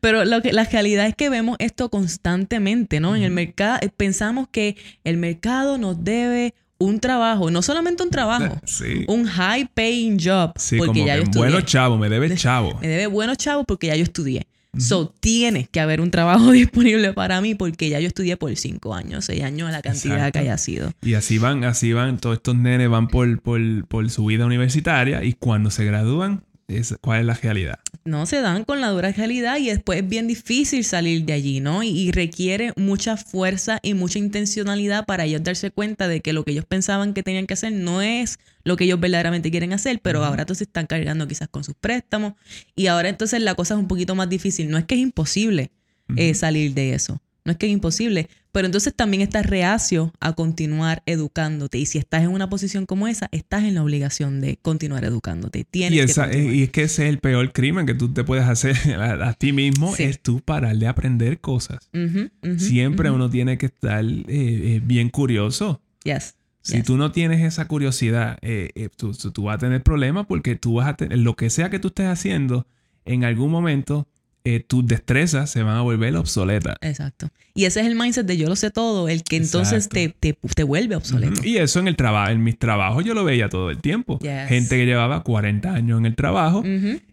Speaker 1: pero lo que, la realidad es que vemos esto constantemente, ¿no? En el mercado, eh, pensamos que el mercado nos debe un trabajo, no solamente un trabajo, sí. un high paying job.
Speaker 2: Sí, porque ya yo estudié. Bueno chavo, me debe chavo.
Speaker 1: Me debe bueno chavo porque ya yo estudié. So, tiene que haber un trabajo disponible para mí porque ya yo estudié por cinco años, seis años, la cantidad que haya sido.
Speaker 2: Y así van, así van, todos estos nenes van por, por, por su vida universitaria y cuando se gradúan, ¿cuál es la realidad?
Speaker 1: No se dan con la dura realidad y después es bien difícil salir de allí, ¿no? Y, requiere mucha fuerza y mucha intencionalidad para ellos darse cuenta de que lo que ellos pensaban que tenían que hacer no es lo que ellos verdaderamente quieren hacer, pero ahora entonces están cargando quizás con sus préstamos y ahora entonces la cosa es un poquito más difícil. No es que es imposible eh, salir de eso, no es que es imposible, pero entonces también estás reacio a continuar educándote. Y si estás en una posición como esa, estás en la obligación de continuar educándote. Tienes
Speaker 2: y,
Speaker 1: esa,
Speaker 2: y es que ese es el peor crimen que tú te puedes hacer a, ti mismo, es tú parar de aprender cosas. Siempre uno tiene que estar eh, eh, bien curioso.
Speaker 1: Yes.
Speaker 2: Si tú no tienes esa curiosidad, eh, tú, tú, vas a tener problemas porque tú vas a tener, lo que sea que tú estés haciendo, en algún momento eh, tus destrezas se van a volver obsoletas.
Speaker 1: Exacto. Y ese es el mindset de yo lo sé todo, el que entonces te, te, vuelve obsoleto.
Speaker 2: Y eso en el trabajo, en mis trabajos yo lo veía todo el tiempo. Gente que llevaba 40 años en el trabajo,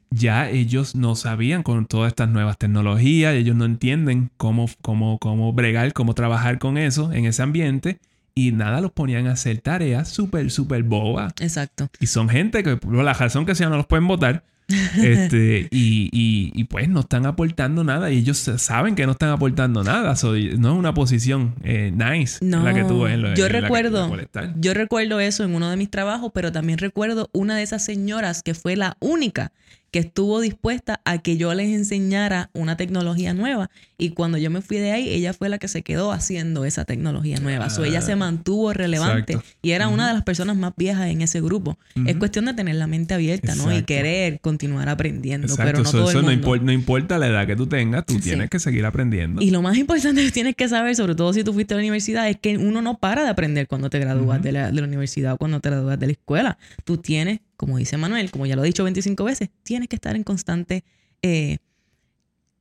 Speaker 2: ya ellos no sabían con todas estas nuevas tecnologías, ellos no entienden cómo, cómo, cómo bregar, cómo trabajar con eso en ese ambiente. Y nada, los ponían a hacer tareas súper, súper bobas.
Speaker 1: Exacto.
Speaker 2: Y son gente que por la razón que sea no los pueden votar Este, y, y, pues no están aportando nada. Y ellos saben que no están aportando nada. no es una posición eh, nice la que tú en
Speaker 1: Yo recuerdo, yo recuerdo eso en uno de mis trabajos, pero también recuerdo una de esas señoras que fue la única que estuvo dispuesta a que yo les enseñara una tecnología nueva. Y cuando yo me fui de ahí, ella fue la que se quedó haciendo esa tecnología nueva. o ella se mantuvo relevante y era una de las personas más viejas en ese grupo. Es cuestión de tener la mente abierta, ¿no? Y querer continuar aprendiendo. Pero no todo el
Speaker 2: mundo. No, importa la edad que tú tengas, tú tienes que seguir aprendiendo.
Speaker 1: Y lo más importante que tienes que saber, sobre todo si tú fuiste a la universidad, es que uno no para de aprender cuando te gradúas de, la, de la universidad o cuando te gradúas de la escuela. Tú tienes como dice Manuel, como ya lo he dicho 25 veces, tienes que estar en constante eh,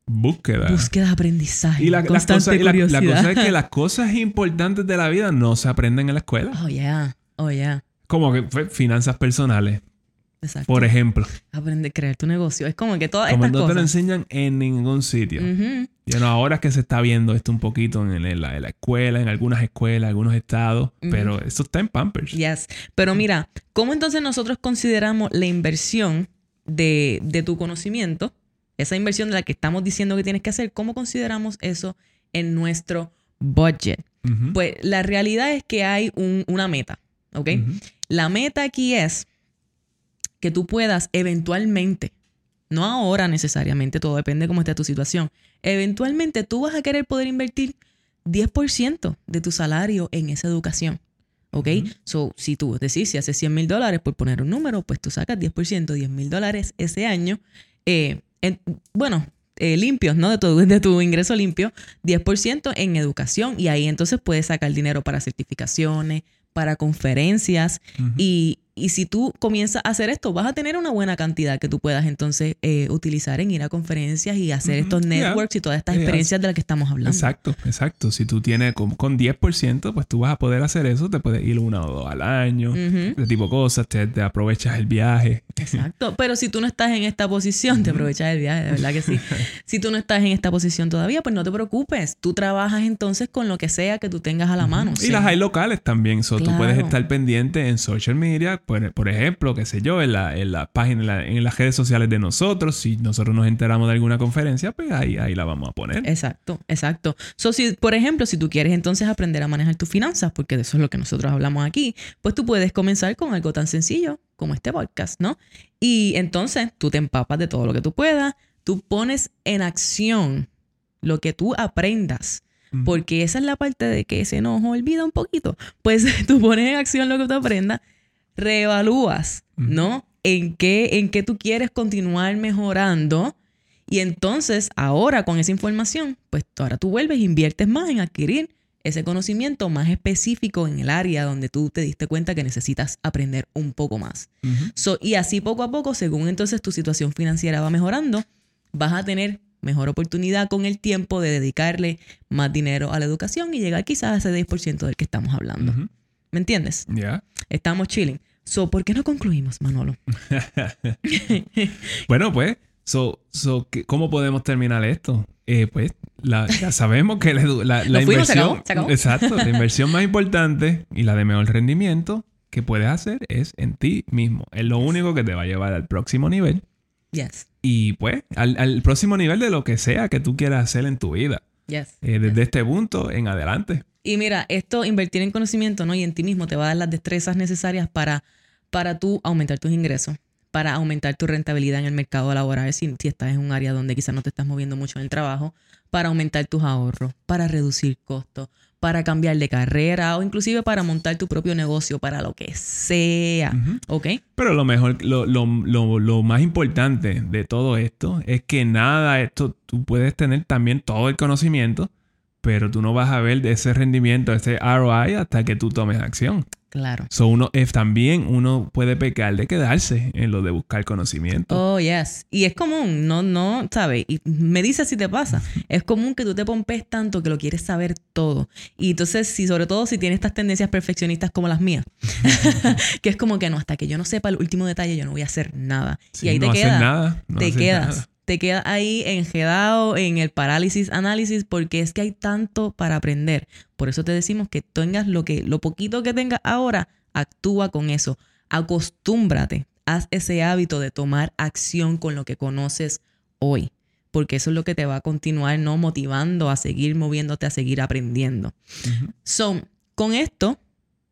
Speaker 2: búsqueda.
Speaker 1: Búsqueda de aprendizaje.
Speaker 2: Y la, cosa, es que las cosas importantes de la vida no se aprenden en la escuela.
Speaker 1: Oh, yeah. Oh, yeah.
Speaker 2: Como que finanzas personales. Exacto. Por ejemplo.
Speaker 1: Aprender a crear tu negocio. Es como que todas como
Speaker 2: no te lo enseñan en ningún sitio. Y ahora es que se está viendo esto un poquito en, la, escuela, en algunas escuelas, algunos estados, pero eso está en Pampers.
Speaker 1: Yes. Pero mira, ¿cómo entonces nosotros consideramos la inversión de, de tu conocimiento? Esa inversión de la que estamos diciendo que tienes que hacer, ¿cómo consideramos eso en nuestro budget? Pues la realidad es que hay una meta, ¿ok? La meta aquí es que tú puedas eventualmente, no ahora necesariamente, todo depende de cómo esté tu situación, eventualmente tú vas a querer poder invertir 10% de tu salario en esa educación. ¿Ok? So, si tú decís, si haces 100 mil dólares, por poner un número, pues tú sacas 10%, 10 mil dólares ese año. Eh, bueno, eh, limpios, ¿no? De tu, de tu ingreso limpio, 10% en educación y ahí entonces puedes sacar dinero para certificaciones, para conferencias y, y si tú comienzas a hacer esto, vas a tener una buena cantidad que tú puedas entonces eh, utilizar en ir a conferencias y hacer estos networks y todas estas experiencias de las que estamos hablando.
Speaker 2: Exacto, exacto. Si tú tienes con, 10%, pues tú vas a poder hacer eso. Te puedes ir una o dos al año, ese tipo de cosas. Te, aprovechas el viaje.
Speaker 1: Exacto. Pero si tú no estás en esta posición, te aprovechas el viaje, de verdad que sí. si tú no estás en esta posición todavía, pues no te preocupes. Tú trabajas entonces con lo que sea que tú tengas a la mano.
Speaker 2: Y las hay locales también. So, Tú puedes estar pendiente en social media por, ejemplo, qué sé yo, en la, en la página, en, las redes sociales de nosotros, si nosotros nos enteramos de alguna conferencia, pues ahí, ahí la vamos a poner.
Speaker 1: Exacto, exacto. So, si, por ejemplo, si tú quieres entonces aprender a manejar tus finanzas, porque de eso es lo que nosotros hablamos aquí, pues tú puedes comenzar con algo tan sencillo como este podcast, ¿no? Y entonces tú te empapas de todo lo que tú puedas, tú pones en acción lo que tú aprendas. Porque esa es la parte de que se nos olvida un poquito. Pues tú pones en acción lo que tú aprendas reevalúas, ¿no? En qué, en qué tú quieres continuar mejorando. Y entonces, ahora con esa información, pues ahora tú vuelves e inviertes más en adquirir ese conocimiento más específico en el área donde tú te diste cuenta que necesitas aprender un poco más. y así poco a poco, según entonces tu situación financiera va mejorando, vas a tener mejor oportunidad con el tiempo de dedicarle más dinero a la educación y llegar quizás a ese 10% del que estamos hablando. ¿Me entiendes?
Speaker 2: Ya.
Speaker 1: Estamos chilling. So, ¿por qué no concluimos, Manolo?
Speaker 2: bueno, pues, so, so, ¿cómo podemos terminar esto? Eh, pues, ya sabemos que la, inversión. Exacto, la inversión más importante y la de mejor rendimiento que puedes hacer es en ti mismo. Es lo único que te va a llevar al próximo nivel.
Speaker 1: Yes.
Speaker 2: Y pues, al, próximo nivel de lo que sea que tú quieras hacer en tu vida.
Speaker 1: Yes.
Speaker 2: Eh, desde este punto en adelante.
Speaker 1: Y mira, esto, invertir en conocimiento, ¿no? Y en ti mismo te va a dar las destrezas necesarias para, para tú aumentar tus ingresos, para aumentar tu rentabilidad en el mercado laboral, si, si estás en un área donde quizás no te estás moviendo mucho en el trabajo, para aumentar tus ahorros, para reducir costos, para cambiar de carrera o inclusive para montar tu propio negocio, para lo que sea. ¿Ok?
Speaker 2: Pero lo mejor, lo, lo, lo, lo, más importante de todo esto es que nada, esto tú puedes tener también todo el conocimiento, pero tú no vas a ver de ese rendimiento, ese ROI hasta que tú tomes acción.
Speaker 1: Claro.
Speaker 2: So uno es también uno puede pecar de quedarse en lo de buscar conocimiento.
Speaker 1: Oh, yes. Y es común, no, no, ¿sabes? Y me dice si te pasa. Es común que tú te pompes tanto que lo quieres saber todo. Y entonces, si sobre todo si tienes estas tendencias perfeccionistas como las mías, que es como que no, hasta que yo no sepa el último detalle, yo no voy a hacer nada. y ahí te quedas.
Speaker 2: Nada,
Speaker 1: te quedas te quedas ahí enjedado en el parálisis análisis porque es que hay tanto para aprender. Por eso te decimos que tengas lo que lo poquito que tengas ahora, actúa con eso. Acostúmbrate haz ese hábito de tomar acción con lo que conoces hoy, porque eso es lo que te va a continuar no motivando a seguir moviéndote, a seguir aprendiendo. So, con esto,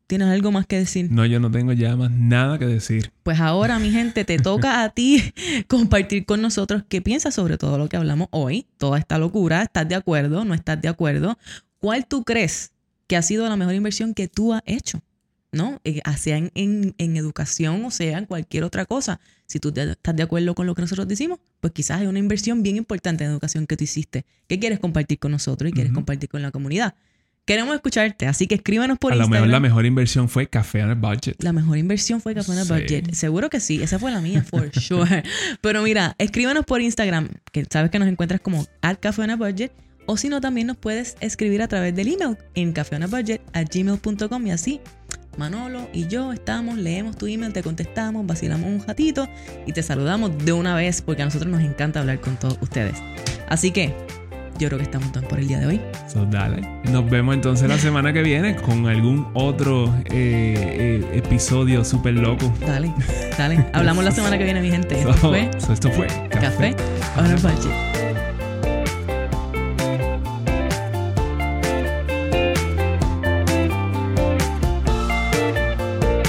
Speaker 1: ¿tienes algo más que decir?
Speaker 2: No, yo no tengo ya más nada que decir.
Speaker 1: Pues ahora, mi gente, te toca a ti compartir con nosotros qué piensas sobre todo lo que hablamos hoy, toda esta locura, ¿estás de acuerdo? ¿No estás de acuerdo? ¿Cuál tú crees que ha sido la mejor inversión que tú has hecho? ¿no? Eh, sea en, en, educación o sea en cualquier otra cosa. Si tú estás de acuerdo con lo que nosotros decimos, pues quizás hay una inversión bien importante en educación que tú hiciste, que quieres compartir con nosotros y quieres compartir con la comunidad. Queremos escucharte, así que escríbanos por Instagram.
Speaker 2: A lo mejor la mejor inversión fue Café on a Budget.
Speaker 1: La mejor inversión fue Café on a Budget. Seguro que sí, esa fue la mía, for sure. Pero mira, escríbanos por Instagram, que sabes que nos encuentras como at Café on a Budget, o si no, también nos puedes escribir a través del email en gmail.com y así Manolo y yo estamos, leemos tu email, te contestamos, vacilamos un ratito y te saludamos de una vez porque a nosotros nos encanta hablar con todos ustedes. Así que yo creo que estamos todos por el día de hoy.
Speaker 2: So, dale. Nos vemos entonces la semana que viene con algún otro eh, eh, episodio súper loco.
Speaker 1: Dale, dale. Hablamos la semana que viene, mi gente. Esto fue.
Speaker 2: esto fue
Speaker 1: Café, Café on a Budget.